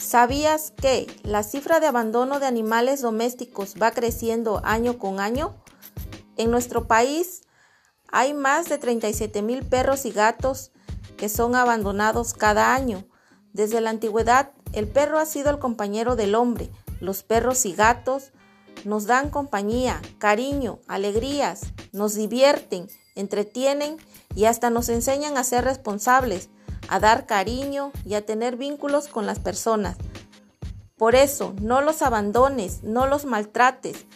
¿Sabías que la cifra de abandono de animales domésticos va creciendo año con año? En nuestro país hay más de 37 mil perros y gatos que son abandonados cada año. Desde la antigüedad, el perro ha sido el compañero del hombre. Los perros y gatos nos dan compañía, cariño, alegrías, nos divierten, entretienen y hasta nos enseñan a ser responsables, a dar cariño y a tener vínculos con las personas. Por eso, no los abandones, no los maltrates,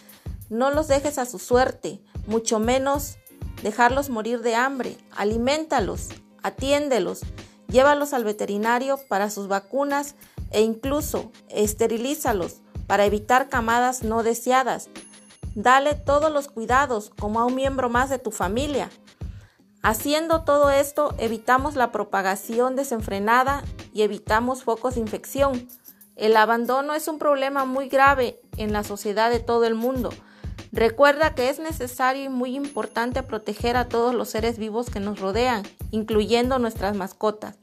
no los dejes a su suerte, mucho menos dejarlos morir de hambre. Alimentalos, atiéndelos, llévalos al veterinario para sus vacunas e incluso esterilízalos para evitar camadas no deseadas. Dale todos los cuidados como a un miembro más de tu familia. Haciendo todo esto evitamos la propagación desenfrenada y evitamos focos de infección. El abandono es un problema muy grave en la sociedad de todo el mundo. Recuerda que es necesario y muy importante proteger a todos los seres vivos que nos rodean, incluyendo nuestras mascotas.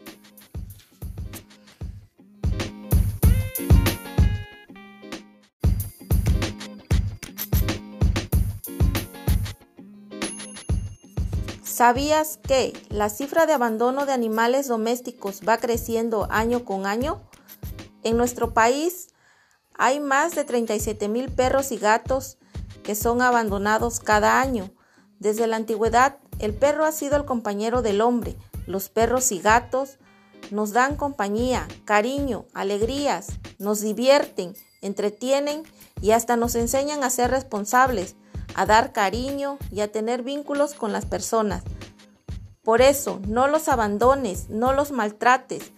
¿Sabías que la cifra de abandono de animales domésticos va creciendo año con año? En nuestro país hay más de 37 mil perros y gatos que son abandonados cada año. Desde la antigüedad, el perro ha sido el compañero del hombre. Los perros y gatos nos dan compañía, cariño, alegrías, nos divierten, entretienen y hasta nos enseñan a ser responsables, a dar cariño y a tener vínculos con las personas. Por eso, no los abandones, no los maltrates,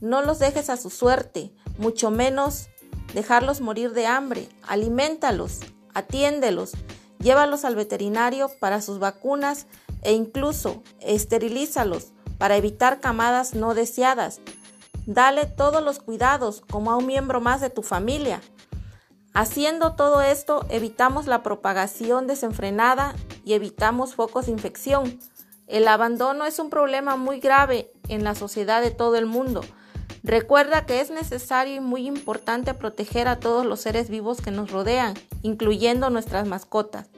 no los dejes a su suerte, mucho menos dejarlos morir de hambre. Alimentalos, atiéndelos, llévalos al veterinario para sus vacunas e incluso esterilízalos para evitar camadas no deseadas. Dale todos los cuidados como a un miembro más de tu familia. Haciendo todo esto evitamos la propagación desenfrenada y evitamos focos de infección. El abandono es un problema muy grave en la sociedad de todo el mundo. Recuerda que es necesario y muy importante proteger a todos los seres vivos que nos rodean, incluyendo nuestras mascotas.